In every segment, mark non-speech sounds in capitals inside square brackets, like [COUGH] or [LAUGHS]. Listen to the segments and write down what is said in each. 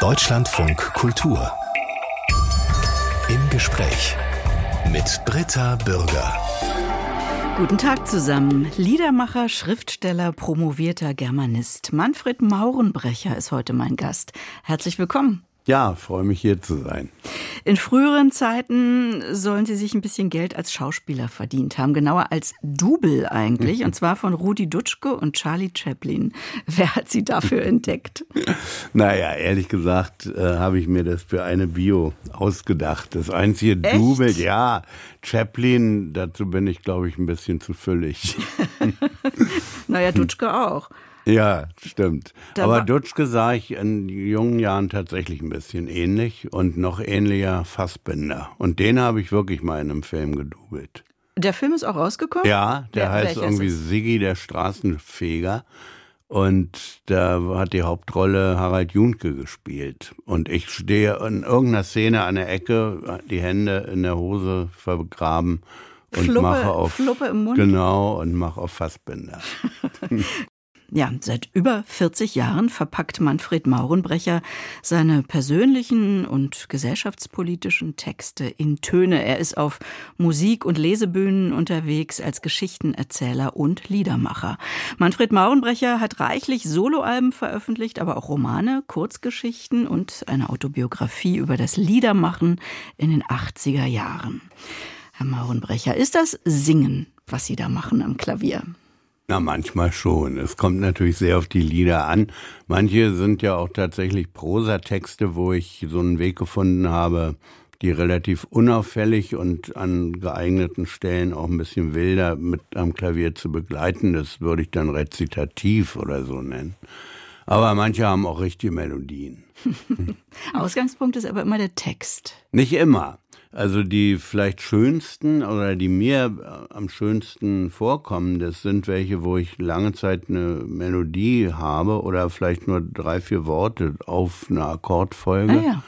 Deutschlandfunk Kultur. Im Gespräch mit Britta Bürger. Guten Tag zusammen. Liedermacher, Schriftsteller, promovierter Germanist. Manfred Maurenbrecher ist heute mein Gast. Herzlich willkommen. Ja, freue mich hier zu sein. In früheren Zeiten sollen Sie sich ein bisschen Geld als Schauspieler verdient haben, genauer als Double eigentlich, und [LAUGHS] zwar von Rudi Dutschke und Charlie Chaplin. [LAUGHS] Wer hat Sie dafür entdeckt? Naja, ehrlich gesagt äh, habe ich mir das für eine Bio ausgedacht. Das einzige Echt? Double, ja, Chaplin, dazu bin ich, glaube ich, ein bisschen zu füllig. [LAUGHS] naja, Dutschke auch. Ja, stimmt. Da Aber Dutschke sah ich in jungen Jahren tatsächlich ein bisschen ähnlich und noch ähnlicher Fassbinder. Und den habe ich wirklich mal in einem Film gedoubelt. Der Film ist auch rausgekommen? Ja, der Wer- heißt irgendwie? Siggi der Straßenfeger. Und da hat die Hauptrolle Harald Junke gespielt. Und ich stehe in irgendeiner Szene an der Ecke, die Hände in der Hose vergraben und Fluppe- mache auf Fluppe im Mund? Genau und mache auf Fassbinder. [LAUGHS] Ja, seit über 40 Jahren verpackt Manfred Maurenbrecher seine persönlichen und gesellschaftspolitischen Texte in Töne. Er ist auf Musik- und Lesebühnen unterwegs als Geschichtenerzähler und Liedermacher. Manfred Maurenbrecher hat reichlich Soloalben veröffentlicht, aber auch Romane, Kurzgeschichten und eine Autobiografie über das Liedermachen in den 80er Jahren. Herr Maurenbrecher, ist das Singen, was Sie da machen am Klavier? Na, manchmal schon. Es kommt natürlich sehr auf die Lieder an. Manche sind ja auch tatsächlich Prosatexte, wo ich so einen Weg gefunden habe, die relativ unauffällig und an geeigneten Stellen auch ein bisschen wilder mit am Klavier zu begleiten. Das würde ich dann rezitativ oder so nennen. Aber manche haben auch richtige Melodien. [LAUGHS] [LAUGHS] Ausgangspunkt ist aber immer der Text. Nicht immer. Also die vielleicht schönsten oder die mir äh, am schönsten vorkommen, das sind welche, wo ich lange Zeit eine Melodie habe oder vielleicht nur drei, vier Worte auf eine Akkordfolge Ah ja.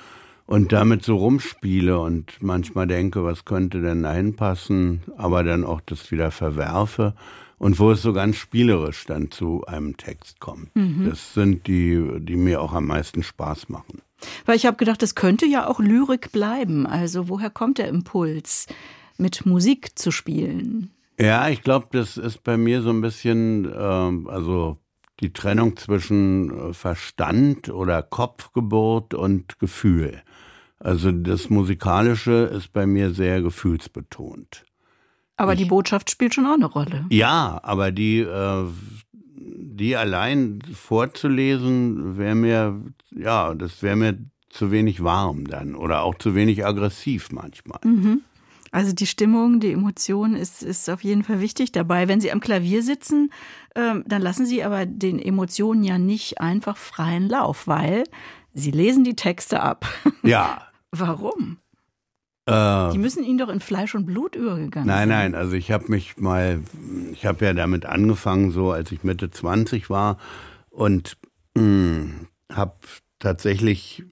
und damit so rumspiele und manchmal denke, was könnte denn da hinpassen, aber dann auch das wieder verwerfe und wo es so ganz spielerisch dann zu einem Text kommt. Das sind die, die mir auch am meisten Spaß machen. Weil ich habe gedacht, das könnte ja auch Lyrik bleiben. Also woher kommt der Impuls, mit Musik zu spielen? Ja, ich glaube, das ist bei mir so ein bisschen, ähm, also die Trennung zwischen äh, Verstand oder Kopfgeburt und Gefühl. Also das Musikalische ist bei mir sehr gefühlsbetont. Aber die Botschaft spielt schon auch eine Rolle. Ja, aber die, äh, die allein vorzulesen, wäre mir, ja, das wäre mir zu wenig warm dann oder auch zu wenig aggressiv manchmal. Also die Stimmung, die Emotion ist, ist auf jeden Fall wichtig dabei. Wenn Sie am Klavier sitzen, ähm, dann lassen Sie aber den Emotionen ja nicht einfach freien Lauf, weil Sie lesen die Texte ab. Ja. [LAUGHS] Warum? Äh, Die müssen Ihnen doch in Fleisch und Blut übergegangen Nein, sein. nein, also ich habe mich mal, ich habe ja damit angefangen, so als ich Mitte 20 war und habe tatsächlich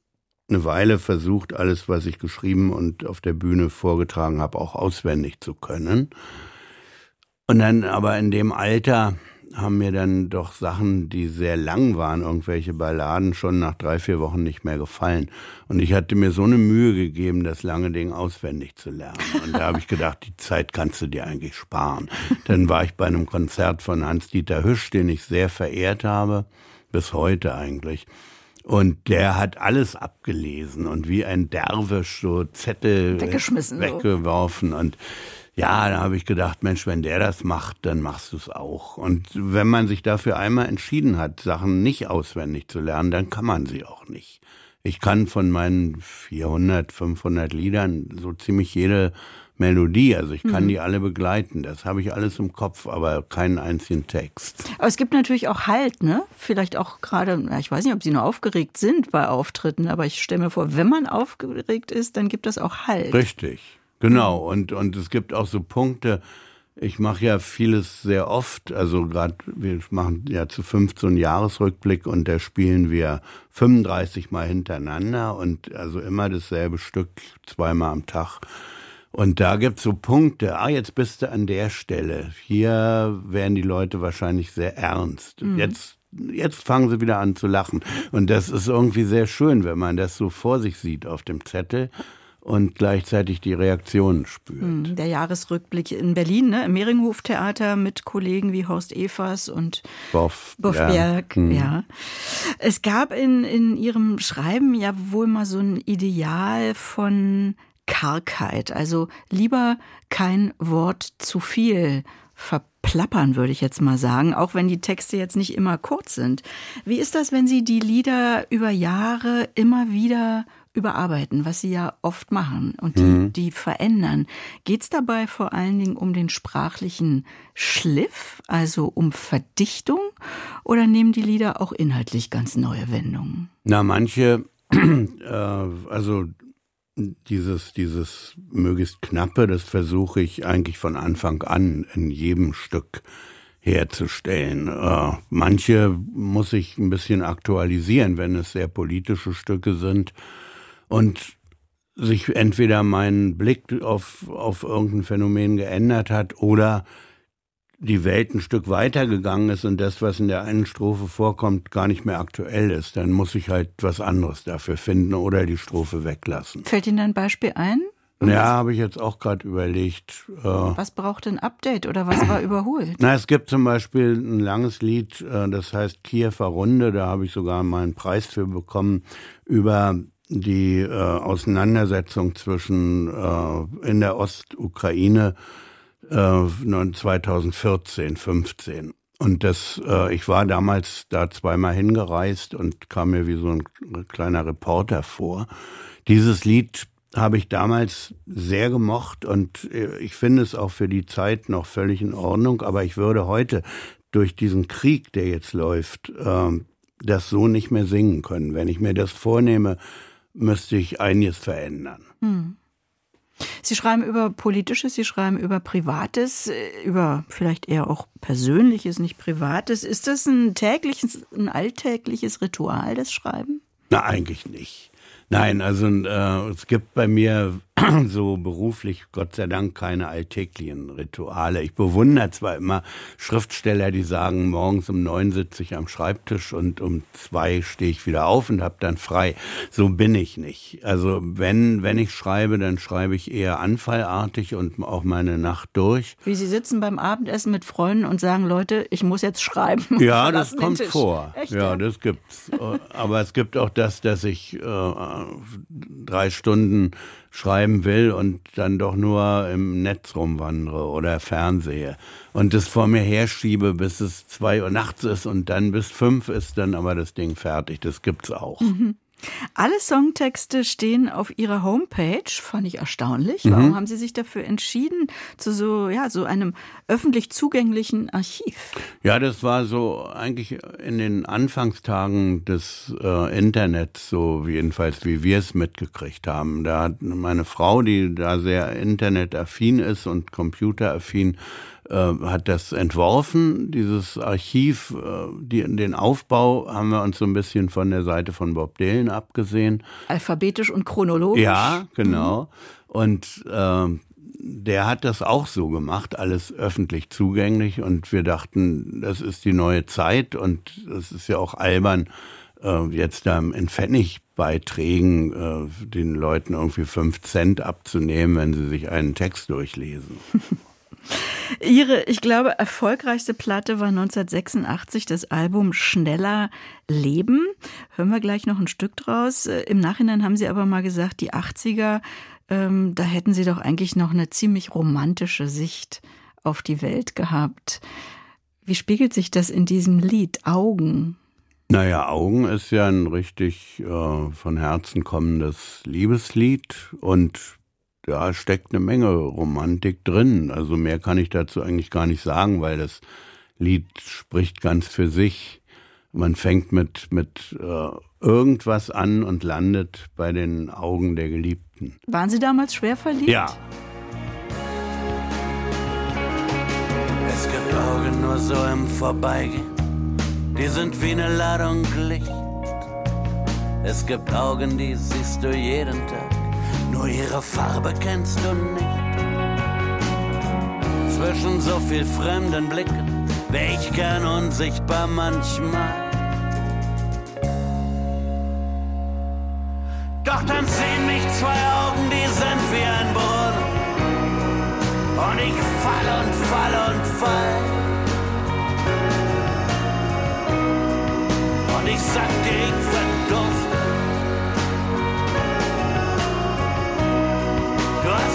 eine Weile versucht, alles, was ich geschrieben und auf der Bühne vorgetragen habe, auch auswendig zu können. Und dann aber in dem Alter haben mir dann doch Sachen, die sehr lang waren, irgendwelche Balladen, schon nach drei, vier Wochen nicht mehr gefallen. Und ich hatte mir so eine Mühe gegeben, das lange Ding auswendig zu lernen. Und da habe ich gedacht, die Zeit kannst du dir eigentlich sparen. Dann war ich bei einem Konzert von Hans-Dieter Hüsch, den ich sehr verehrt habe, bis heute eigentlich. Und der hat alles abgelesen und wie ein Derwisch so Zettel Weggeschmissen, so. weggeworfen. Und ja, da habe ich gedacht, Mensch, wenn der das macht, dann machst du es auch. Und wenn man sich dafür einmal entschieden hat, Sachen nicht auswendig zu lernen, dann kann man sie auch nicht. Ich kann von meinen 400, 500 Liedern so ziemlich jede Melodie, also ich kann die alle begleiten. Das habe ich alles im Kopf, aber keinen einzigen Text. Aber es gibt natürlich auch Halt, ne? Vielleicht auch gerade, ich weiß nicht, ob Sie nur aufgeregt sind bei Auftritten, aber ich stelle mir vor, wenn man aufgeregt ist, dann gibt es auch Halt. Richtig, genau. Und, und es gibt auch so Punkte, ich mache ja vieles sehr oft, also gerade wir machen ja zu 15 Jahresrückblick und da spielen wir 35 Mal hintereinander und also immer dasselbe Stück zweimal am Tag. Und da gibt's so Punkte, ah, jetzt bist du an der Stelle. Hier werden die Leute wahrscheinlich sehr ernst. Jetzt jetzt fangen sie wieder an zu lachen. Und das ist irgendwie sehr schön, wenn man das so vor sich sieht auf dem Zettel und gleichzeitig die Reaktionen spürt. Hm, der Jahresrückblick in Berlin, ne, im Mehringhof-Theater mit Kollegen wie Horst Evers und Boff, Boffberg. Ja. ja. Es gab in, in Ihrem Schreiben ja wohl mal so ein Ideal von Kargheit, also lieber kein Wort zu viel verplappern, würde ich jetzt mal sagen, auch wenn die Texte jetzt nicht immer kurz sind. Wie ist das, wenn Sie die Lieder über Jahre immer wieder überarbeiten, was Sie ja oft machen und die, mhm. die verändern? Geht es dabei vor allen Dingen um den sprachlichen Schliff, also um Verdichtung, oder nehmen die Lieder auch inhaltlich ganz neue Wendungen? Na, manche, [CLEARS THROAT] äh, also dieses, dieses möglichst knappe, das versuche ich eigentlich von Anfang an in jedem Stück herzustellen. Äh, manche muss ich ein bisschen aktualisieren, wenn es sehr politische Stücke sind und sich entweder mein Blick auf, auf irgendein Phänomen geändert hat oder die Welt ein Stück weitergegangen ist und das, was in der einen Strophe vorkommt, gar nicht mehr aktuell ist, dann muss ich halt was anderes dafür finden oder die Strophe weglassen. Fällt Ihnen ein Beispiel ein? Ja, habe ich jetzt auch gerade überlegt. Äh, was braucht ein Update oder was war überholt? Na, es gibt zum Beispiel ein langes Lied, äh, das heißt Kiewer Runde, da habe ich sogar mal einen Preis für bekommen, über die äh, Auseinandersetzung zwischen in der Ostukraine 2014, 15. Und das, äh, ich war damals da zweimal hingereist und kam mir wie so ein kleiner Reporter vor. Dieses Lied habe ich damals sehr gemocht und äh, ich finde es auch für die Zeit noch völlig in Ordnung. Aber ich würde heute durch diesen Krieg, der jetzt läuft, äh, das so nicht mehr singen können. Wenn ich mir das vornehme, müsste ich einiges verändern. Hm. Sie schreiben über Politisches, Sie schreiben über Privates, äh, über vielleicht eher auch Persönliches, nicht Privates. Ist das ein tägliches, ein alltägliches Ritual, das Schreiben? Na, eigentlich nicht. Nein, also äh, es gibt bei mir [CLEARS THROAT] so beruflich Gott sei Dank keine alltäglichen Rituale. Ich bewundere zwar immer Schriftsteller, die sagen, morgens um neun sitze ich am Schreibtisch und um zwei stehe ich wieder auf und habe dann frei. So bin ich nicht. Also wenn, wenn ich schreibe, dann schreibe ich eher anfallartig und auch meine Nacht durch. Wie Sie sitzen beim Abendessen mit Freunden und sagen, Leute, ich muss jetzt schreiben. Ja, das kommt vor. Echt, ja, das gibt's. Aber es gibt auch das, dass ich äh, drei Stunden schreiben will und dann doch nur im Netz rumwandere oder fernsehe und das vor mir herschiebe, bis es zwei Uhr nachts ist und dann bis fünf ist dann aber das Ding fertig. Das gibt's auch. Mhm. Alle Songtexte stehen auf Ihrer Homepage, fand ich erstaunlich. Mhm. Warum haben Sie sich dafür entschieden, zu so, ja, so einem öffentlich zugänglichen Archiv? Ja, das war so eigentlich in den Anfangstagen des äh, Internets, so jedenfalls wie wir es mitgekriegt haben. Da hat meine Frau, die da sehr internetaffin ist und computeraffin, hat das entworfen, dieses Archiv. Äh, die, den Aufbau haben wir uns so ein bisschen von der Seite von Bob Dylan abgesehen. Alphabetisch und chronologisch. Ja, genau. Mhm. Und äh, der hat das auch so gemacht, alles öffentlich zugänglich. Und wir dachten, das ist die neue Zeit und es ist ja auch albern, äh, jetzt da in Pfennigbeiträgen äh, den Leuten irgendwie fünf Cent abzunehmen, wenn sie sich einen Text durchlesen. [LAUGHS] Ihre, ich glaube, erfolgreichste Platte war 1986 das Album Schneller Leben. Hören wir gleich noch ein Stück draus. Im Nachhinein haben Sie aber mal gesagt, die 80er, ähm, da hätten Sie doch eigentlich noch eine ziemlich romantische Sicht auf die Welt gehabt. Wie spiegelt sich das in diesem Lied Augen? Naja, Augen ist ja ein richtig äh, von Herzen kommendes Liebeslied und da steckt eine Menge Romantik drin. Also mehr kann ich dazu eigentlich gar nicht sagen, weil das Lied spricht ganz für sich. Man fängt mit, mit äh, irgendwas an und landet bei den Augen der Geliebten. Waren Sie damals schwer verliebt? Ja. Es gibt Augen nur so im Vorbeigehen, die sind wie eine Ladung Licht. Es gibt Augen, die siehst du jeden Tag nur ihre Farbe kennst du nicht. Zwischen so viel fremden Blicken wär ich gern unsichtbar manchmal. Doch dann sehen mich zwei Augen, die sind wie ein Brunnen. Und ich fall und fall und fall.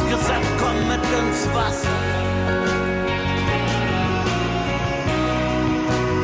Gesagt, komm mit ins Wasser.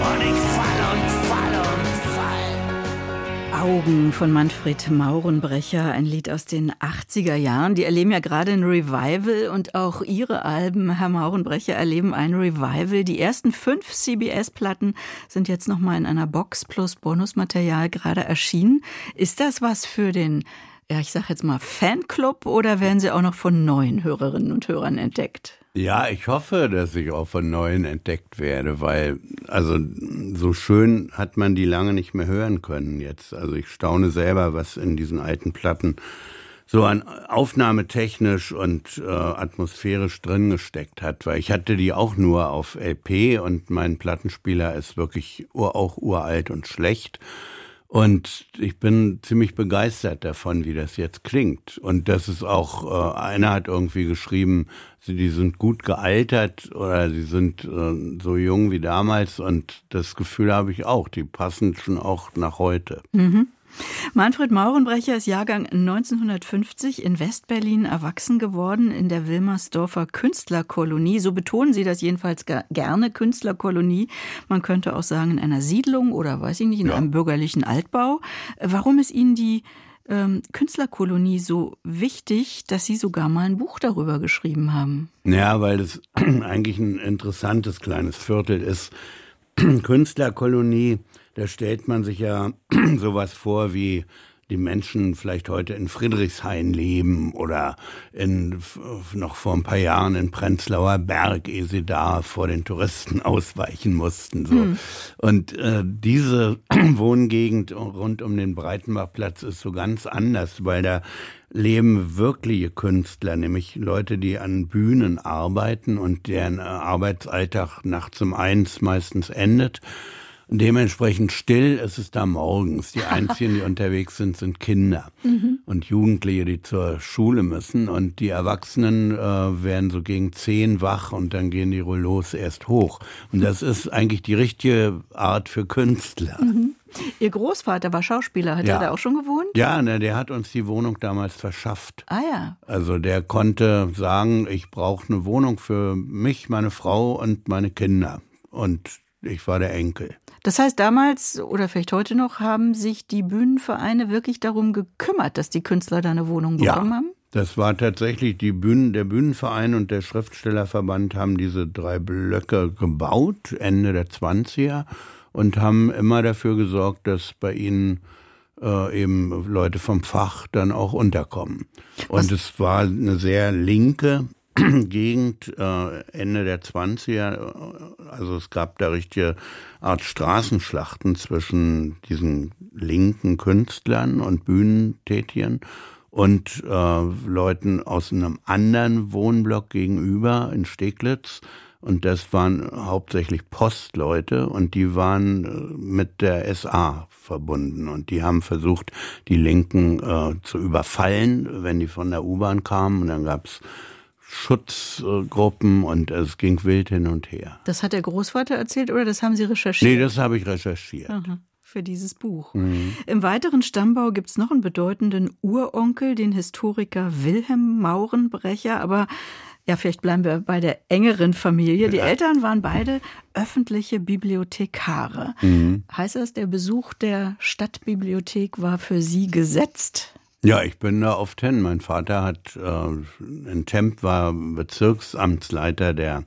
Und ich fall und fall und fall. Augen von Manfred Maurenbrecher, ein Lied aus den 80er Jahren. Die erleben ja gerade ein Revival und auch Ihre Alben, Herr Maurenbrecher, erleben ein Revival. Die ersten fünf CBS-Platten sind jetzt nochmal in einer Box plus Bonusmaterial gerade erschienen. Ist das was für den, ja, ich sag jetzt mal Fanclub oder werden Sie auch noch von neuen Hörerinnen und Hörern entdeckt? Ja, ich hoffe, dass ich auch von Neuen entdeckt werde, weil, also, so schön hat man die lange nicht mehr hören können jetzt. Also ich staune selber, was in diesen alten Platten so an aufnahmetechnisch und äh, atmosphärisch drin gesteckt hat, weil ich hatte die auch nur auf LP und mein Plattenspieler ist wirklich ur, auch uralt und schlecht. Und ich bin ziemlich begeistert davon, wie das jetzt klingt. Und das ist auch, äh, einer hat irgendwie geschrieben, sie, die sind gut gealtert oder sie sind äh, so jung wie damals. Und das Gefühl habe ich auch, die passen schon auch nach heute. Mhm. Manfred Maurenbrecher ist Jahrgang 1950 in Westberlin erwachsen geworden in der Wilmersdorfer Künstlerkolonie. So betonen Sie das jedenfalls gerne, Künstlerkolonie. Man könnte auch sagen in einer Siedlung oder weiß ich nicht, in ja. einem bürgerlichen Altbau. Warum ist Ihnen die ähm, Künstlerkolonie so wichtig, dass Sie sogar mal ein Buch darüber geschrieben haben? Ja, weil es [CLEARS THROAT] eigentlich ein interessantes kleines Viertel ist. [CLEARS THROAT] Künstlerkolonie da stellt man sich ja [CLEARS THROAT] sowas vor wie die Menschen vielleicht heute in Friedrichshain leben oder in, noch vor ein paar Jahren in Prenzlauer Berg, ehe sie da vor den Touristen [LAUGHS] ausweichen mussten. So. Hm. Und äh, diese [CLEARS THROAT] Wohngegend rund um den Breitenbachplatz ist so ganz anders, weil da leben wirkliche Künstler, nämlich Leute, die an Bühnen arbeiten und deren äh, Arbeitsalltag nachts um eins meistens endet Dementsprechend still ist es da morgens. Die [LAUGHS] einzigen, die unterwegs sind, sind Kinder mhm. und Jugendliche, die zur Schule müssen. Und die Erwachsenen äh, werden so gegen zehn wach und dann gehen die Rollos erst hoch. Und das ist eigentlich die richtige Art für Künstler. Mhm. Ihr Großvater war Schauspieler, hat ja. er da auch schon gewohnt? Ja, ne, der hat uns die Wohnung damals verschafft. Ah ja. Also der konnte sagen, ich brauche eine Wohnung für mich, meine Frau und meine Kinder. Und ich war der Enkel. Das heißt, damals oder vielleicht heute noch haben sich die Bühnenvereine wirklich darum gekümmert, dass die Künstler da eine Wohnung bekommen ja. haben? Das war tatsächlich die Bühnen, der Bühnenverein und der Schriftstellerverband haben diese drei Blöcke gebaut, Ende der 20er, und haben immer dafür gesorgt, dass bei ihnen äh, eben Leute vom Fach dann auch unterkommen. Und Was? es war eine sehr linke [CLEARS THROAT] Gegend, äh, Ende der 20er, also es gab da richtige Art Straßenschlachten zwischen diesen linken Künstlern und Bühnentätigen und äh, Leuten aus einem anderen Wohnblock gegenüber in Steglitz. Und das waren hauptsächlich Postleute und die waren äh, mit der SA verbunden und die haben versucht, die Linken äh, zu überfallen, wenn die von der U-Bahn kamen. Und dann gab's Schutzgruppen und es ging wild hin und her. Das hat der Großvater erzählt oder das haben Sie recherchiert? Nee, das habe ich recherchiert. Aha, für dieses Buch. Mhm. Im weiteren Stammbau gibt es noch einen bedeutenden Uronkel, den Historiker Wilhelm Maurenbrecher, aber ja, vielleicht bleiben wir bei der engeren Familie. Die ja. Eltern waren beide öffentliche Bibliothekare. Mhm. Heißt das, der Besuch der Stadtbibliothek war für Sie gesetzt? Ja, ich bin da oft hin. Mein Vater hat äh, in Temp war Bezirksamtsleiter der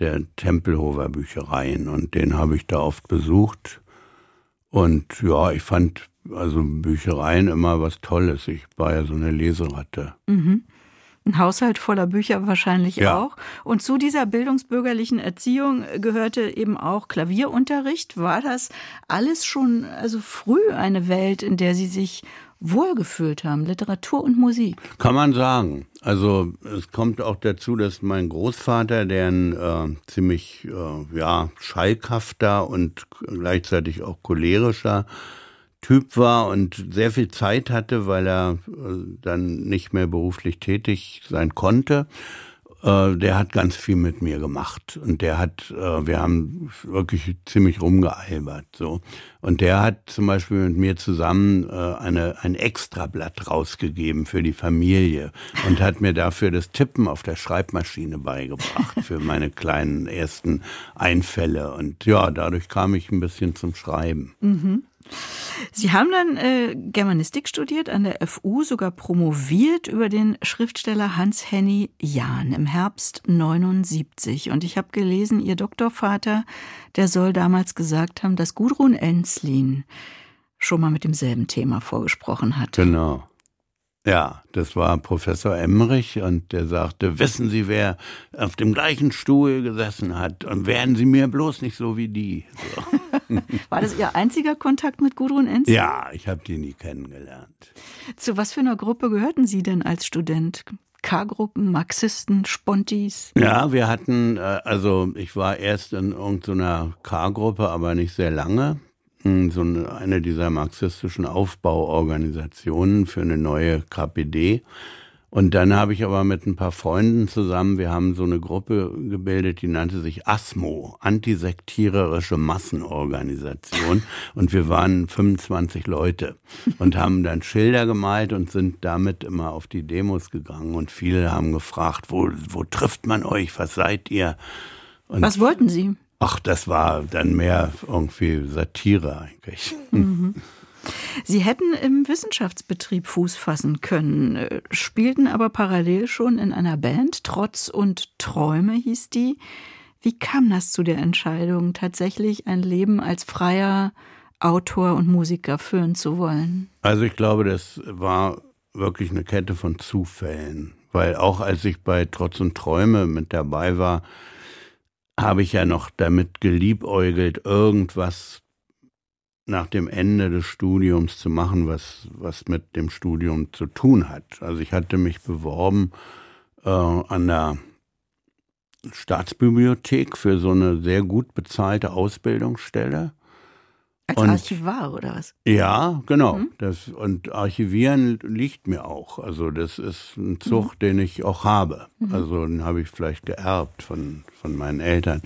der Tempelhofer Büchereien und den habe ich da oft besucht. Und ja, ich fand also Büchereien immer was Tolles. Ich war ja so eine Leseratte. Mhm. Ein Haushalt voller Bücher wahrscheinlich ja. auch. Und zu dieser bildungsbürgerlichen Erziehung gehörte eben auch Klavierunterricht. War das alles schon also früh eine Welt, in der Sie sich wohlgefühlt haben, Literatur und Musik. Kann man sagen. Also es kommt auch dazu, dass mein Großvater, der ein äh, ziemlich äh, ja, schalkhafter und gleichzeitig auch cholerischer Typ war und sehr viel Zeit hatte, weil er äh, dann nicht mehr beruflich tätig sein konnte. Äh, der hat ganz viel mit mir gemacht und der hat, äh, wir haben wirklich ziemlich rumgealbert so. Und der hat zum Beispiel mit mir zusammen eine, ein Extrablatt rausgegeben für die Familie und hat mir dafür das Tippen auf der Schreibmaschine beigebracht für meine kleinen ersten Einfälle. Und ja, dadurch kam ich ein bisschen zum Schreiben. Mhm. Sie haben dann äh, Germanistik studiert, an der FU sogar promoviert über den Schriftsteller Hans-Henny Jahn im Herbst 79. Und ich habe gelesen, Ihr Doktorvater, der soll damals gesagt haben, dass Gudrun Enslin schon mal mit demselben Thema vorgesprochen hat. Genau. Ja, das war Professor Emmerich und der sagte, wissen Sie, wer auf dem gleichen Stuhl gesessen hat und werden Sie mir bloß nicht so wie die. So. [LAUGHS] war das Ihr einziger Kontakt mit Gudrun Enz? Ja, ich habe die nie kennengelernt. Zu was für einer Gruppe gehörten Sie denn als Student? K-Gruppen, Marxisten, Spontis? Ja, wir hatten, äh, also ich war erst in irgendeiner K-Gruppe, aber nicht sehr lange so eine dieser marxistischen Aufbauorganisationen für eine neue KPD. Und dann habe ich aber mit ein paar Freunden zusammen, wir haben so eine Gruppe gebildet, die nannte sich ASMO, Antisektiererische Massenorganisation. Und wir waren 25 Leute und haben dann Schilder gemalt und sind damit immer auf die Demos gegangen. Und viele haben gefragt, wo, wo trifft man euch? Was seid ihr? Und Was wollten Sie? Ach, das war dann mehr irgendwie Satire eigentlich. Mhm. Sie hätten im Wissenschaftsbetrieb Fuß fassen können, äh, spielten aber parallel schon in einer Band. Trotz und Träume hieß die. Wie kam das zu der Entscheidung, tatsächlich ein Leben als freier Autor und Musiker führen zu wollen? Also ich glaube, das war wirklich eine Kette von Zufällen. Weil auch als ich bei Trotz und Träume mit dabei war, habe ich ja noch damit geliebäugelt, irgendwas nach dem Ende des Studiums zu machen, was, was mit dem Studium zu tun hat. Also ich hatte mich beworben äh, an der Staatsbibliothek für so eine sehr gut bezahlte Ausbildungsstelle. Als und, Archivar oder was? Ja, genau. Mhm. Das, und Archivieren liegt mir auch. Also das ist ein Zug, mhm. den ich auch habe. Mhm. Also den habe ich vielleicht geerbt von, von meinen Eltern.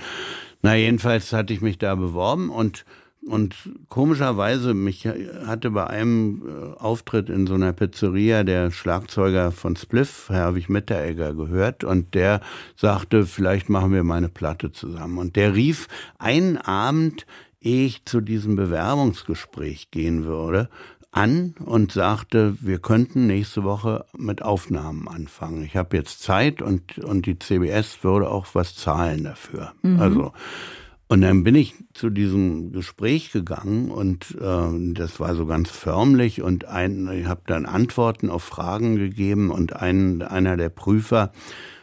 Na, jedenfalls hatte ich mich da beworben und und komischerweise, mich hatte bei einem äh, Auftritt in so einer Pizzeria der Schlagzeuger von Spliff, Herwig Mitteregger, gehört und der sagte, vielleicht machen wir mal eine Platte zusammen. Und der rief einen Abend ehe ich zu diesem Bewerbungsgespräch gehen würde, an und sagte, wir könnten nächste Woche mit Aufnahmen anfangen. Ich habe jetzt Zeit und, und die CBS würde auch was zahlen dafür. Mhm. Also und dann bin ich zu diesem Gespräch gegangen und äh, das war so ganz förmlich und ein, ich habe dann Antworten auf Fragen gegeben und ein, einer der Prüfer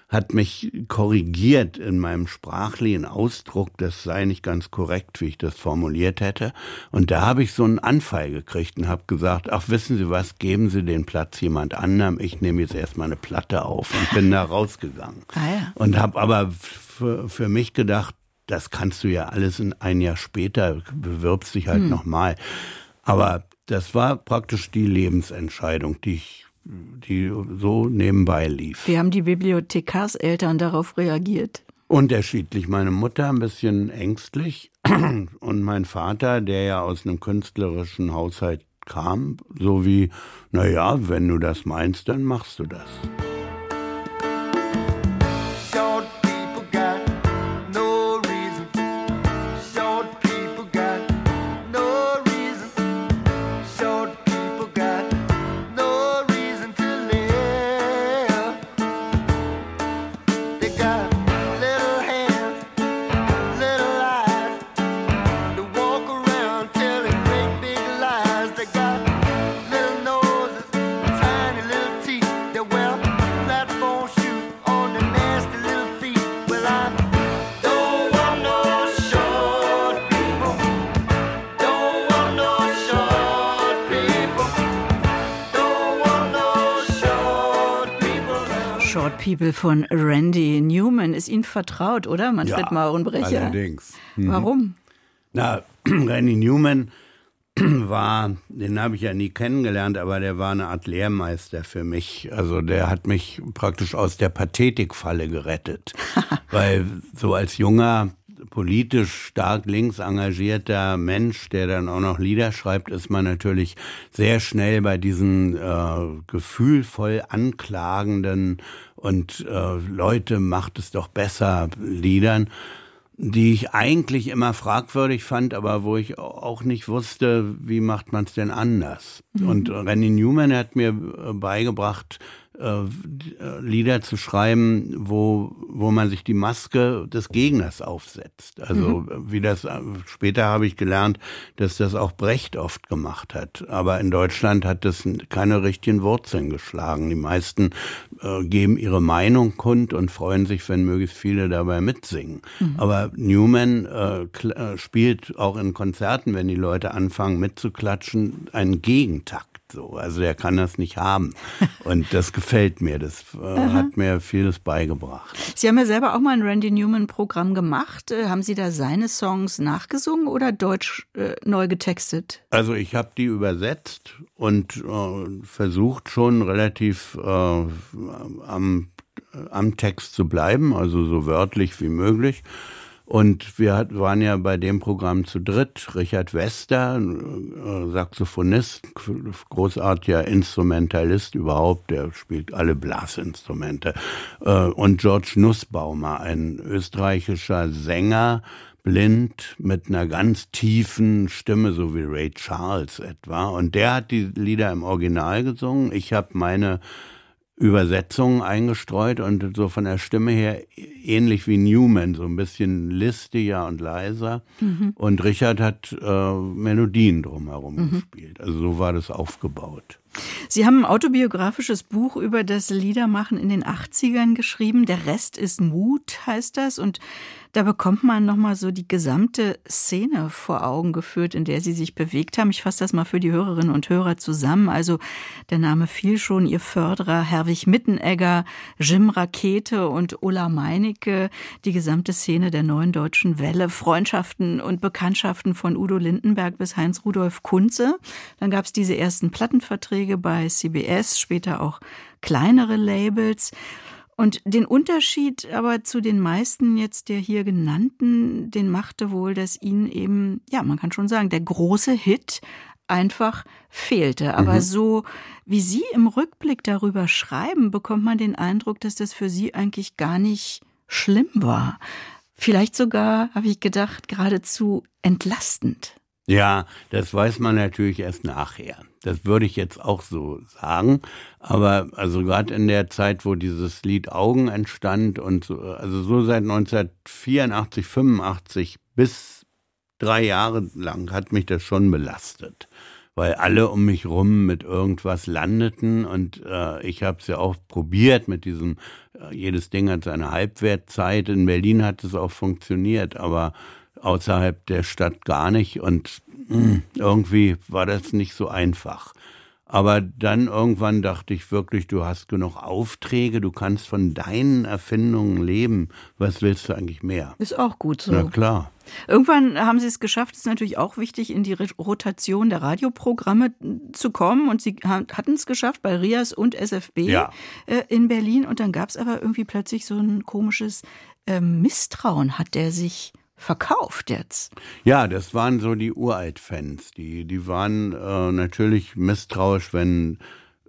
hat mich korrigiert in meinem sprachlichen Ausdruck, das sei nicht ganz korrekt, wie ich das formuliert hätte. Und da habe ich so einen Anfall gekriegt und habe gesagt, ach wissen Sie was, geben Sie den Platz jemand anderem, ich nehme jetzt erstmal eine Platte auf und bin da rausgegangen. Ah, ja. Und habe aber für, für mich gedacht, das kannst du ja alles in ein Jahr später, bewirbst dich halt hm. nochmal. Aber das war praktisch die Lebensentscheidung, die ich die so nebenbei lief. Wie haben die Bibliothekarseltern darauf reagiert? Unterschiedlich. Meine Mutter ein bisschen ängstlich [CLEARS THROAT] und mein Vater, der ja aus einem künstlerischen Haushalt kam, so wie, naja, wenn du das meinst, dann machst du das. People von Randy Newman ist Ihnen vertraut, oder, Manfred ja, Maurenbrecher? Allerdings. Mhm. Warum? Na, [CLEARS THROAT] Randy Newman [CLEARS THROAT] war, den habe ich ja nie kennengelernt, aber der war eine Art Lehrmeister für mich. Also der hat mich praktisch aus der Pathetikfalle gerettet. [LAUGHS] Weil so als junger, politisch stark links engagierter Mensch, der dann auch noch Lieder schreibt, ist man natürlich sehr schnell bei diesen äh, gefühlvoll anklagenden und äh, Leute macht es doch besser Liedern die ich eigentlich immer fragwürdig fand, aber wo ich auch nicht wusste, wie macht man es denn anders. Mhm. Und Randy Newman hat mir äh, beigebracht, äh, Lieder zu schreiben, wo, wo man sich die Maske des Gegners aufsetzt. Also mhm. wie das später habe ich gelernt, dass das auch Brecht oft gemacht hat. Aber in Deutschland hat das keine richtigen Wurzeln geschlagen. Die meisten äh, geben ihre Meinung kund und freuen sich, wenn möglichst viele dabei mitsingen. Mhm. Aber Newman äh, äh spielt auch in Konzerten, wenn die Leute anfangen mitzuklatschen, einen Gegentakt so. Also der kann das nicht haben. Und das gefällt mir. Das äh, hat mir vieles beigebracht. Sie haben ja selber auch mal ein Randy Newman-Programm gemacht. Äh, haben Sie da seine Songs nachgesungen oder deutsch äh, neu getextet? Also ich habe die übersetzt und äh, versucht schon relativ äh, am, am Text zu bleiben, also so wörtlich wie möglich. Und wir waren ja bei dem Programm zu dritt. Richard Wester, äh, Saxophonist, großartiger Instrumentalist überhaupt, der spielt alle Blasinstrumente. Äh, und George Nussbaumer, ein österreichischer Sänger, blind mit einer ganz tiefen Stimme, so wie Ray Charles etwa. Und der hat die Lieder im Original gesungen. Ich habe meine Übersetzungen eingestreut und so von der Stimme her ähnlich wie Newman, so ein bisschen listiger und leiser. Mhm. Und Richard hat äh, Melodien drumherum mhm. gespielt. Also so war das aufgebaut. Sie haben ein autobiografisches Buch über das Liedermachen in den 80ern geschrieben. Der Rest ist Mut, heißt das. Und da bekommt man nochmal so die gesamte Szene vor Augen geführt, in der Sie sich bewegt haben. Ich fasse das mal für die Hörerinnen und Hörer zusammen. Also der Name fiel schon, Ihr Förderer Herwig Mittenegger, Jim Rakete und Ulla Meinecke, die gesamte Szene der neuen deutschen Welle, Freundschaften und Bekanntschaften von Udo Lindenberg bis Heinz Rudolf Kunze. Dann gab es diese ersten Plattenverträge bei CBS, später auch kleinere Labels. Und den Unterschied aber zu den meisten jetzt der hier genannten, den machte wohl, dass ihnen eben, ja, man kann schon sagen, der große Hit einfach fehlte. Aber mhm. so wie Sie im Rückblick darüber schreiben, bekommt man den Eindruck, dass das für Sie eigentlich gar nicht schlimm war. Vielleicht sogar, habe ich gedacht, geradezu entlastend. Ja, das weiß man natürlich erst nachher. Das würde ich jetzt auch so sagen. Aber also gerade in der Zeit, wo dieses Lied Augen entstand und so, also so seit 1984, 85 bis drei Jahre lang hat mich das schon belastet. Weil alle um mich rum mit irgendwas landeten und äh, ich habe es ja auch probiert mit diesem, äh, jedes Ding hat seine Halbwertzeit. In Berlin hat es auch funktioniert, aber außerhalb der Stadt gar nicht und hm, irgendwie war das nicht so einfach. Aber dann irgendwann dachte ich wirklich, du hast genug Aufträge, du kannst von deinen Erfindungen leben. Was willst du eigentlich mehr? Ist auch gut so. Na klar. Irgendwann haben sie es geschafft, es ist natürlich auch wichtig, in die Rotation der Radioprogramme zu kommen. Und sie hatten es geschafft bei RIAS und SFB ja. Äh, in Berlin. Und dann gab es aber irgendwie plötzlich so ein komisches ähm, Misstrauen. Hat der sich verkauft jetzt. Ja, das waren so die Uralt-Fans. Die, die waren äh, natürlich misstrauisch, wenn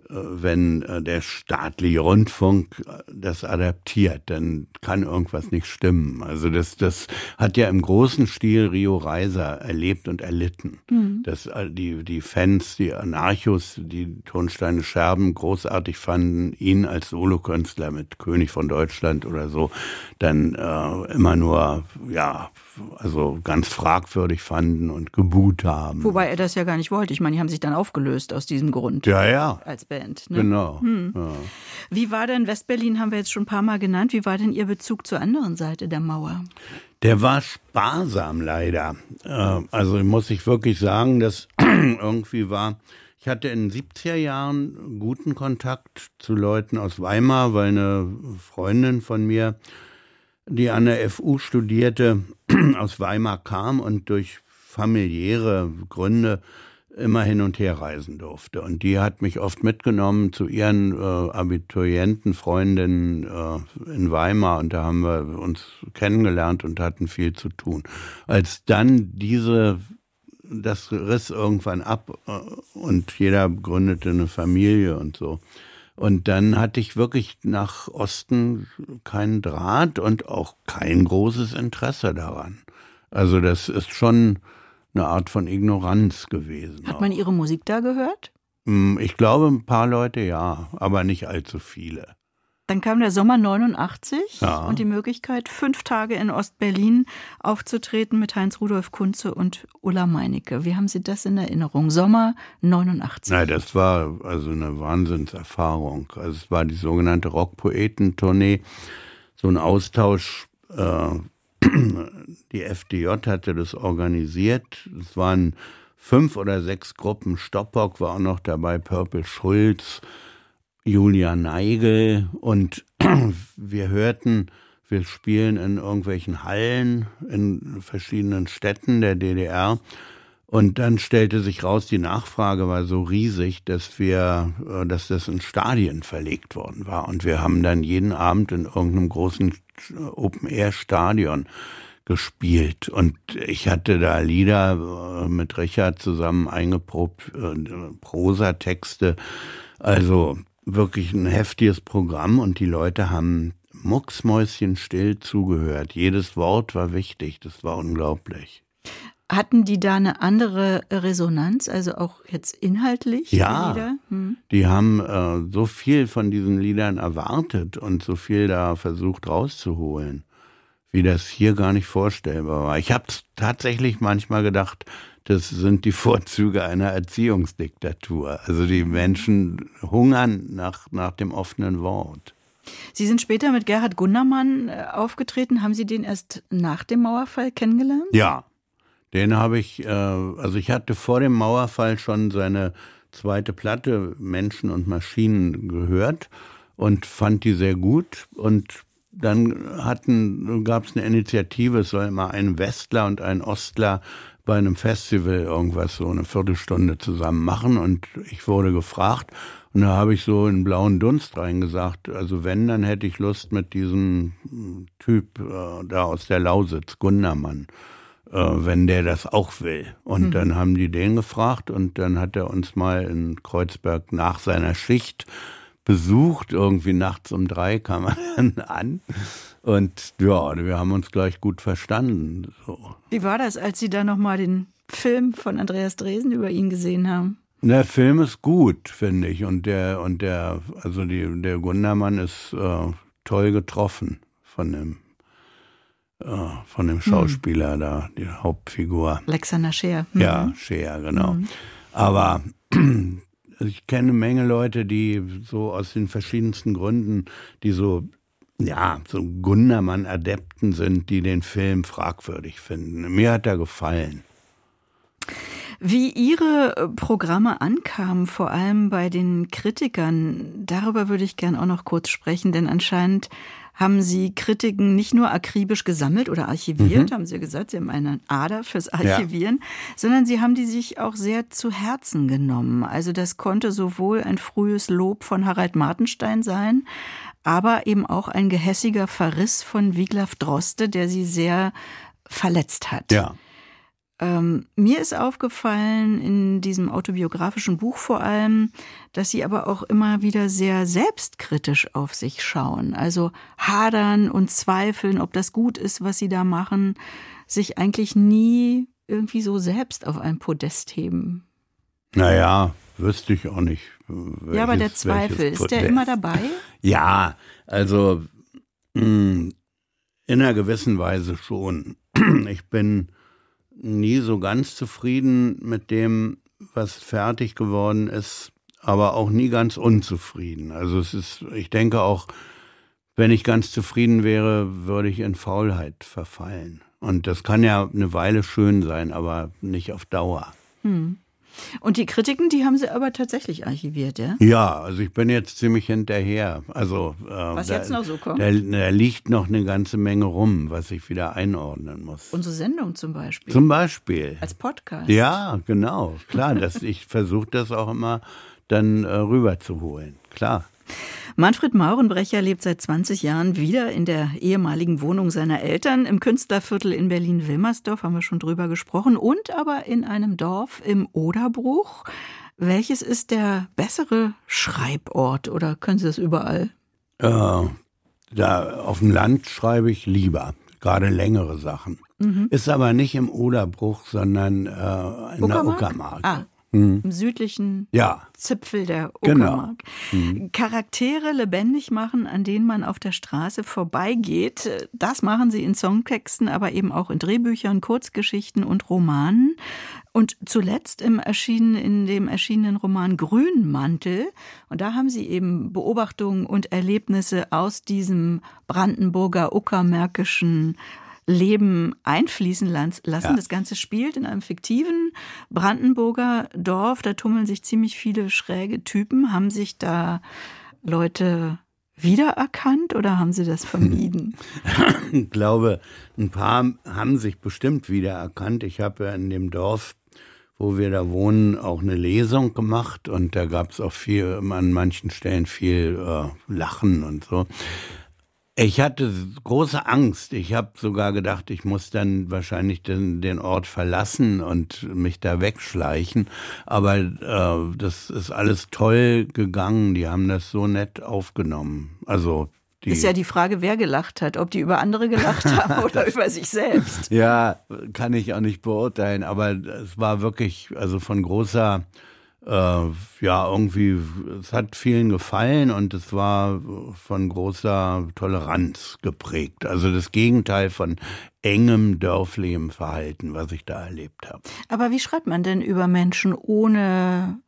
wenn äh, der staatliche Rundfunk äh, das adaptiert, dann kann irgendwas nicht stimmen. Also das, das hat ja im großen Stil Rio Reiser erlebt und erlitten. Mhm. Dass die, die Fans, die Anarchos, die Tonsteine Scherben großartig fanden, ihn als Solokünstler mit König von Deutschland oder so, dann äh, immer nur, ja, also ganz fragwürdig fanden und gebuht haben. Wobei er das ja gar nicht wollte. Ich meine, die haben sich dann aufgelöst aus diesem Grund. Ja, ja. Als Band. Ne? Genau. Hm. Ja. Wie war denn Westberlin, haben wir jetzt schon ein paar Mal genannt, wie war denn Ihr Bezug zur anderen Seite der Mauer? Der war sparsam leider. Äh, also muss ich wirklich sagen, dass [CLEARS THROAT] irgendwie war, ich hatte in den 70er Jahren guten Kontakt zu Leuten aus Weimar, weil eine Freundin von mir die an der FU studierte, [CLEARS THROAT] aus Weimar kam und durch familiäre Gründe immer hin und her reisen durfte. Und die hat mich oft mitgenommen zu ihren äh, Abiturientenfreundinnen äh, in Weimar und da haben wir uns kennengelernt und hatten viel zu tun. Als dann diese, das riss irgendwann ab äh, und jeder gründete eine Familie und so. Und dann hatte ich wirklich nach Osten keinen Draht und auch kein großes Interesse daran. Also das ist schon eine Art von Ignoranz gewesen. Hat man Ihre Musik da gehört? Hm, ich glaube, ein paar Leute ja, aber nicht allzu viele. Dann kam der Sommer 89 ja. und die Möglichkeit, fünf Tage in Ostberlin aufzutreten mit Heinz-Rudolf Kunze und Ulla Meinecke. Wie haben Sie das in Erinnerung? Sommer 89. Nein, das war also eine Wahnsinnserfahrung. Also es war die sogenannte Rockpoeten-Tournee, so ein Austausch äh, [CLEARS THROAT] die FDJ hatte das organisiert. Es waren fünf oder sechs Gruppen. Stoppock war auch noch dabei, Purple Schulz, Julia Neigel. Und [CLEARS THROAT] wir hörten, wir spielen in irgendwelchen Hallen in verschiedenen Städten der DDR. Und dann stellte sich raus, die Nachfrage war so riesig, dass wir, äh, dass das in Stadien verlegt worden war. Und wir haben dann jeden Abend in irgendeinem großen Open-Air-Stadion gespielt. Und ich hatte da Lieder äh, mit Richard zusammen eingeprobt, äh, Prosatexte. Also wirklich ein heftiges Programm und die Leute haben mucksmäuschenstill zugehört. Jedes Wort war wichtig. Das war unglaublich. Hatten die da eine andere Resonanz, also auch jetzt inhaltlich? Ja, die, hm. die haben äh, so viel von diesen Liedern erwartet und so viel da versucht rauszuholen, wie das hier gar nicht vorstellbar war. Ich habe tatsächlich manchmal gedacht, das sind die [LAUGHS] Vorzüge einer Erziehungsdiktatur. Also die Menschen hungern nach, nach dem offenen Wort. Sie sind später mit Gerhard Gundermann äh, aufgetreten. Haben Sie den erst nach dem Mauerfall kennengelernt? Ja, den habe ich, äh, also ich hatte vor dem Mauerfall schon seine zweite Platte Menschen und Maschinen gehört und fand die sehr gut. Und dann hatten, gab es eine Initiative, es soll immer ein Westler und ein Ostler bei einem Festival irgendwas so eine Viertelstunde zusammen machen und ich wurde gefragt und da habe ich so in blauen Dunst reingesagt, also wenn, dann hätte ich Lust mit diesem Typ äh, da aus der Lausitz, Gundermann, äh, wenn der das auch will. Und mhm. dann haben die den gefragt und dann hat er uns mal in Kreuzberg nach seiner Schicht besucht. Irgendwie nachts um drei kam er [LAUGHS] dann an. Und ja, wir haben uns gleich gut verstanden. So. Wie war das, als Sie da nochmal den Film von Andreas Dresen über ihn gesehen haben? Der Film ist gut, finde ich. Und der, und der, also die, der Gundermann ist äh, toll getroffen von dem äh, von dem Schauspieler hm. da, die Hauptfigur. Alexander Scheer. Mhm. Ja, Scheer, genau. Mhm. Aber [CLEARS THROAT] ich kenne eine Menge Leute, die so aus den verschiedensten Gründen, die so ja, so Gundermann-Adepten sind, die den Film fragwürdig finden. Mir hat er gefallen. Wie Ihre Programme ankamen, vor allem bei den Kritikern, darüber würde ich gern auch noch kurz sprechen, denn anscheinend haben Sie Kritiken nicht nur akribisch gesammelt oder archiviert, mhm. haben Sie gesagt, Sie haben eine Ader fürs Archivieren, ja. sondern Sie haben die sich auch sehr zu Herzen genommen. Also das konnte sowohl ein frühes Lob von Harald Martenstein sein, aber eben auch ein gehässiger Verriss von Wiglaf Droste, der Sie sehr verletzt hat. Ja. Ähm, mir ist aufgefallen in diesem autobiografischen Buch vor allem, dass sie aber auch immer wieder sehr selbstkritisch auf sich schauen. Also hadern und zweifeln, ob das gut ist, was sie da machen, sich eigentlich nie irgendwie so selbst auf ein Podest heben. Naja, wüsste ich auch nicht. Welches, ja, aber der Zweifel, ist der immer dabei? Ja, also mh, hm, in einer gewissen Weise schon. [CLEARS THROAT] Ich bin nie so ganz zufrieden mit dem, was fertig geworden ist, aber auch nie ganz unzufrieden. Also es ist, ich denke auch, wenn ich ganz zufrieden wäre, würde ich in Faulheit verfallen. Und das kann ja eine Weile schön sein, aber nicht auf Dauer. Hm. Und die Kritiken, die haben Sie aber tatsächlich archiviert, ja? Ja, also ich bin jetzt ziemlich hinterher. Also äh, was da, jetzt noch so kommt? Da, da, liegt noch eine ganze Menge rum, was ich wieder einordnen muss. Unsere Sendung zum Beispiel. Zum Beispiel. Als Podcast. Ja, genau. Klar, dass ich versuche das auch immer dann äh, rüberzuholen. Klar. Manfred Maurenbrecher lebt seit 20 Jahren wieder in der ehemaligen Wohnung seiner Eltern im Künstlerviertel in Berlin-Wilmersdorf, haben wir schon drüber gesprochen, und aber in einem Dorf im Oderbruch. Welches ist der bessere Schreibort oder können Sie das überall? Äh, da auf dem Land schreibe ich lieber, gerade längere Sachen. Mhm. Ist aber nicht im Oderbruch, sondern äh, in Uckermark? der Uckermark. Ah mhm. im südlichen ja. Zipfel der genau. Uckermark. Genau. Mhm. Charaktere lebendig machen, an denen man auf der Straße vorbeigeht. Das machen sie in Songtexten, aber eben auch in Drehbüchern, Kurzgeschichten und Romanen. Und zuletzt im erschienen, in dem erschienenen Roman Grünmantel. Und da haben sie eben Beobachtungen und Erlebnisse aus diesem Brandenburger, uckermärkischen Leben einfließen lassen. Ja. Das Ganze spielt in einem fiktiven Brandenburger Dorf. Da tummeln sich ziemlich viele schräge Typen. Haben sich da Leute wiedererkannt oder haben sie das vermieden? [LAUGHS] Ich glaube, ein paar haben sich bestimmt wiedererkannt. Ich habe ja in dem Dorf, wo wir da wohnen, auch eine Lesung gemacht und da gab es auch viel, an manchen Stellen viel äh, Lachen und so. Ich hatte große Angst. Ich habe sogar gedacht, ich muss dann wahrscheinlich den, den Ort verlassen und mich da wegschleichen. Aber äh, das ist alles toll gegangen. Die haben das so nett aufgenommen. Also die ist ja die Frage, wer gelacht hat, ob die über andere gelacht haben [LAUGHS] oder über sich selbst. Ja, kann ich auch nicht beurteilen, aber es war wirklich also von großer äh, ja, irgendwie, es hat vielen gefallen und es war von großer Toleranz geprägt. Also das Gegenteil von engem dörflichem Verhalten, was ich da erlebt habe. Aber wie schreibt man denn über Menschen, ohne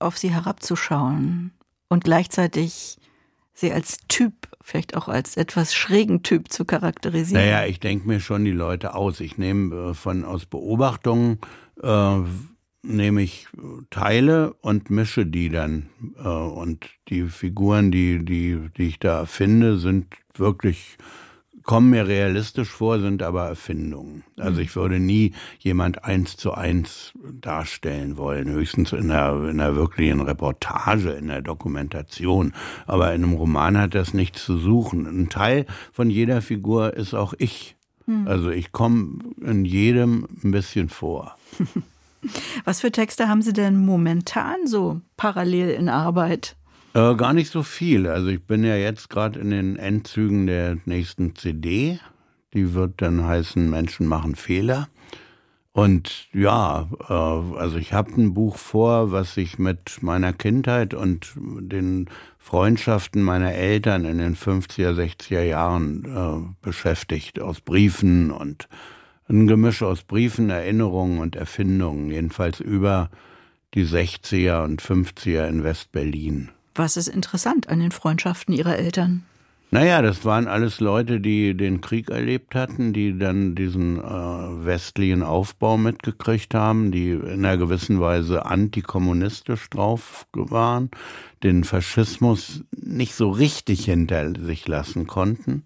auf sie herabzuschauen und gleichzeitig sie als Typ, vielleicht auch als etwas schrägen Typ zu charakterisieren? Naja, ich denke mir schon die Leute aus. Ich nehme äh, von aus Beobachtungen äh, nehme ich Teile und mische die dann. Äh, und die Figuren, die, die, die ich da finde, sind wirklich, kommen mir realistisch vor, sind aber Erfindungen. Also ich würde nie jemand eins zu eins darstellen wollen, höchstens in einer, in einer wirklichen Reportage, in der Dokumentation. Aber in einem Roman hat das nichts zu suchen. Ein Teil von jeder Figur ist auch ich. Hm. Also ich komme in jedem ein bisschen vor. [LAUGHS] Was für Texte haben Sie denn momentan so parallel in Arbeit? Äh, gar nicht so viel. Also ich bin ja jetzt gerade in den Endzügen der nächsten CD. Die wird dann heißen Menschen machen Fehler. Und ja, äh, also ich habe ein Buch vor, was sich mit meiner Kindheit und den Freundschaften meiner Eltern in den 50er, 60er Jahren äh, beschäftigt, aus Briefen und ein Gemisch aus Briefen, Erinnerungen und Erfindungen, jedenfalls über die 60er und 50er in West-Berlin. Was ist interessant an den Freundschaften Ihrer Eltern? Naja, das waren alles Leute, die den Krieg erlebt hatten, die dann diesen äh, westlichen Aufbau mitgekriegt haben, die in einer gewissen Weise antikommunistisch drauf waren, den Faschismus nicht so richtig hinter sich lassen konnten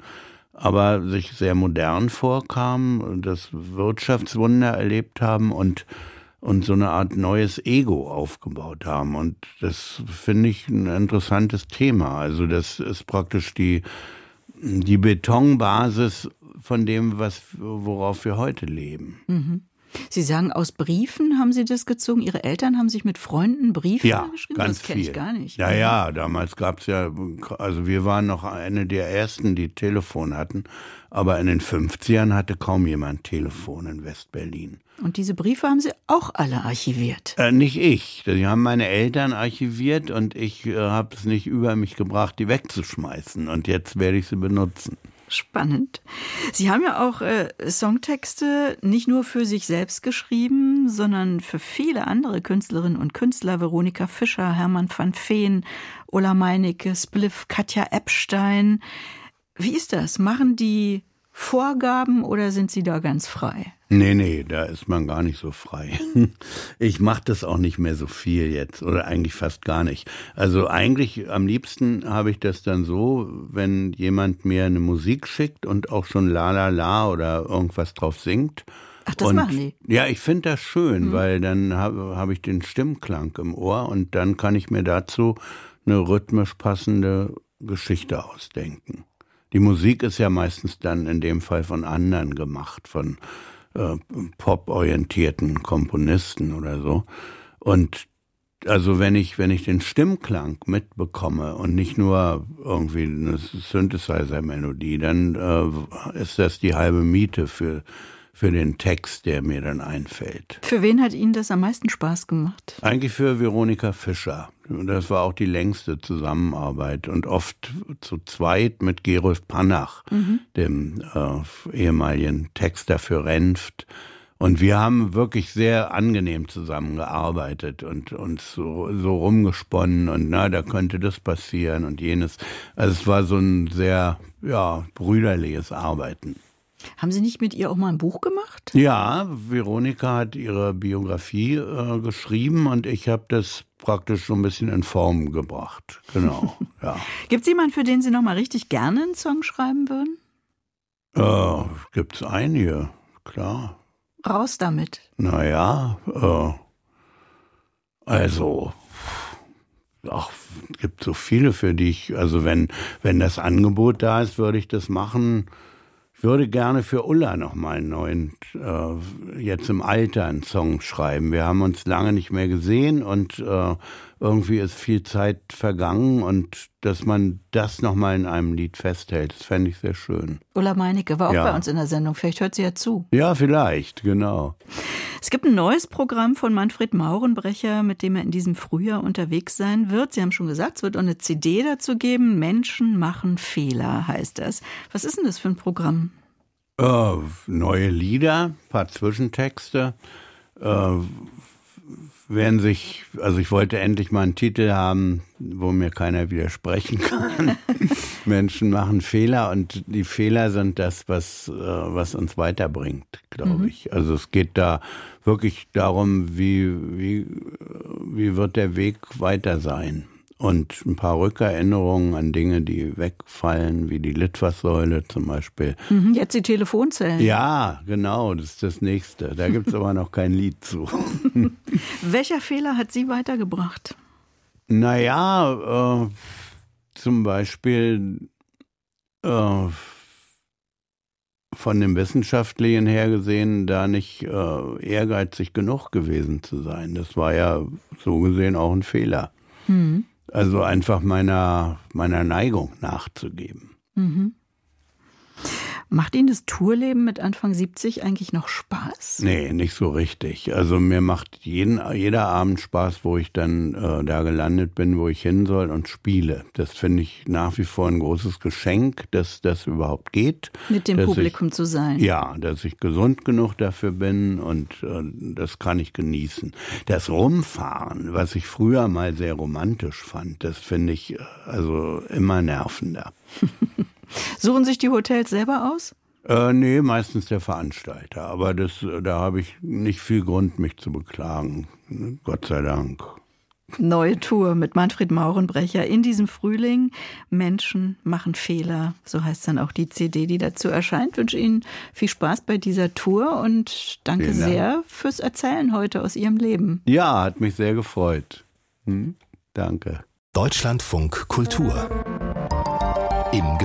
aber sich sehr modern vorkamen, das Wirtschaftswunder erlebt haben und, und so eine Art neues Ego aufgebaut haben. Und das finde ich ein interessantes Thema. Also das ist praktisch die, die Betonbasis von dem, was, worauf wir heute leben. Mhm. Sie sagen, aus Briefen haben Sie das gezogen. Ihre Eltern haben sich mit Freunden Briefe ja, geschrieben? Ganz das kenne ich gar nicht. Ja, ja, damals gab es ja, also wir waren noch eine der ersten, die Telefon hatten. Aber in den 50ern hatte kaum jemand Telefon in Westberlin. Und diese Briefe haben Sie auch alle archiviert? Äh, nicht ich. Die haben meine Eltern archiviert und ich äh, habe es nicht über mich gebracht, die wegzuschmeißen. Und jetzt werde ich sie benutzen. Spannend. Sie haben ja auch äh, Songtexte nicht nur für sich selbst geschrieben, sondern für viele andere Künstlerinnen und Künstler, Veronika Fischer, Hermann van Veen, Ulla Meinecke, Spliff, Katja Epstein. Wie ist das? Machen die Vorgaben oder sind Sie da ganz frei? Nee, nee, da ist man gar nicht so frei. [LAUGHS] Ich mache das auch nicht mehr so viel jetzt oder eigentlich fast gar nicht. Also eigentlich am liebsten habe ich das dann so, wenn jemand mir eine Musik schickt und auch schon la la la oder irgendwas drauf singt. Ach, das und, machen die? Ja, ich finde das schön, mhm. weil dann habe hab ich den Stimmklang im Ohr und dann kann ich mir dazu eine rhythmisch passende Geschichte ausdenken. Die Musik ist ja meistens dann in dem Fall von anderen gemacht, von äh, pop-orientierten Komponisten oder so. Und also wenn ich, wenn ich den Stimmklang mitbekomme und nicht nur irgendwie eine Synthesizer-Melodie, dann äh, ist das die halbe Miete für für den Text, der mir dann einfällt. Für wen hat Ihnen das am meisten Spaß gemacht? Eigentlich für Veronika Fischer. Das war auch die längste Zusammenarbeit und oft zu zweit mit Gerolf Panach, mhm. dem äh, ehemaligen Texter für Renft. Und wir haben wirklich sehr angenehm zusammengearbeitet und uns so, so rumgesponnen und na, da könnte das passieren und jenes. Also es war so ein sehr, ja, brüderliches Arbeiten. Haben Sie nicht mit ihr auch mal ein Buch gemacht? Ja, Veronika hat ihre Biografie äh, geschrieben und ich habe das praktisch so ein bisschen in Form gebracht. Genau. [LAUGHS] ja. Gibt es jemanden, für den Sie noch mal richtig gerne einen Song schreiben würden? Äh, Gibt es einige, klar. Raus damit. Naja, äh, also ach, gibt so viele, für die ich, also wenn, wenn das Angebot da ist, würde ich das machen. Ich würde gerne für Ulla nochmal einen neuen, äh, jetzt im Alter einen Song schreiben. Wir haben uns lange nicht mehr gesehen und äh, irgendwie ist viel Zeit vergangen und dass man das nochmal in einem Lied festhält, das fände ich sehr schön. Ulla Meinecke war auch ja. bei uns in der Sendung. Vielleicht hört sie ja zu. Ja, vielleicht, genau. Es gibt ein neues Programm von Manfred Maurenbrecher, mit dem er in diesem Frühjahr unterwegs sein wird. Sie haben schon gesagt, es wird auch eine CD dazu geben. Menschen machen Fehler heißt das. Was ist denn das für ein Programm? Äh, neue Lieder, paar Zwischentexte. Äh, werden sich, also ich wollte endlich mal einen Titel haben, wo mir keiner widersprechen kann. [LAUGHS] Menschen machen Fehler und die Fehler sind das, was, äh, was uns weiterbringt, glaube mhm. ich. Also es geht da wirklich darum, wie, wie, wie wird der Weg weiter sein und ein paar Rückerinnerungen an Dinge, die wegfallen, wie die Litfaßsäule zum Beispiel. Mhm, jetzt die Telefonzellen. Ja, genau, das ist das nächste. Da gibt es aber noch kein Lied zu. [LAUGHS] Welcher Fehler hat Sie weitergebracht? Naja, äh, zum Beispiel äh, von dem Wissenschaftlichen her gesehen, da nicht äh, ehrgeizig genug gewesen zu sein. Das war ja so gesehen auch ein Fehler. Mhm. Also einfach meiner, meiner Neigung nachzugeben. Mhm. Macht Ihnen das Tourleben mit Anfang 70 eigentlich noch Spaß? Nee, nicht so richtig. Also mir macht jeden, jeder Abend Spaß, wo ich dann äh, da gelandet bin, wo ich hin soll und spiele. Das finde ich nach wie vor ein großes Geschenk, dass das überhaupt geht. Mit dem Publikum ich, zu sein. Ja, dass ich gesund genug dafür bin und äh, das kann ich genießen. Das Rumfahren, was ich früher mal sehr romantisch fand, das finde ich äh, also immer nervender. [LAUGHS] Suchen sich die Hotels selber aus? Äh, nee, meistens der Veranstalter. Aber das, da habe ich nicht viel Grund, mich zu beklagen. Gott sei Dank. Neue Tour mit Manfred Maurenbrecher in diesem Frühling. Menschen machen Fehler. So heißt dann auch die CD, die dazu erscheint. Ich wünsche Ihnen viel Spaß bei dieser Tour und danke sehr fürs Erzählen heute aus Ihrem Leben. Ja, hat mich sehr gefreut. Hm? Danke. Deutschlandfunk Kultur.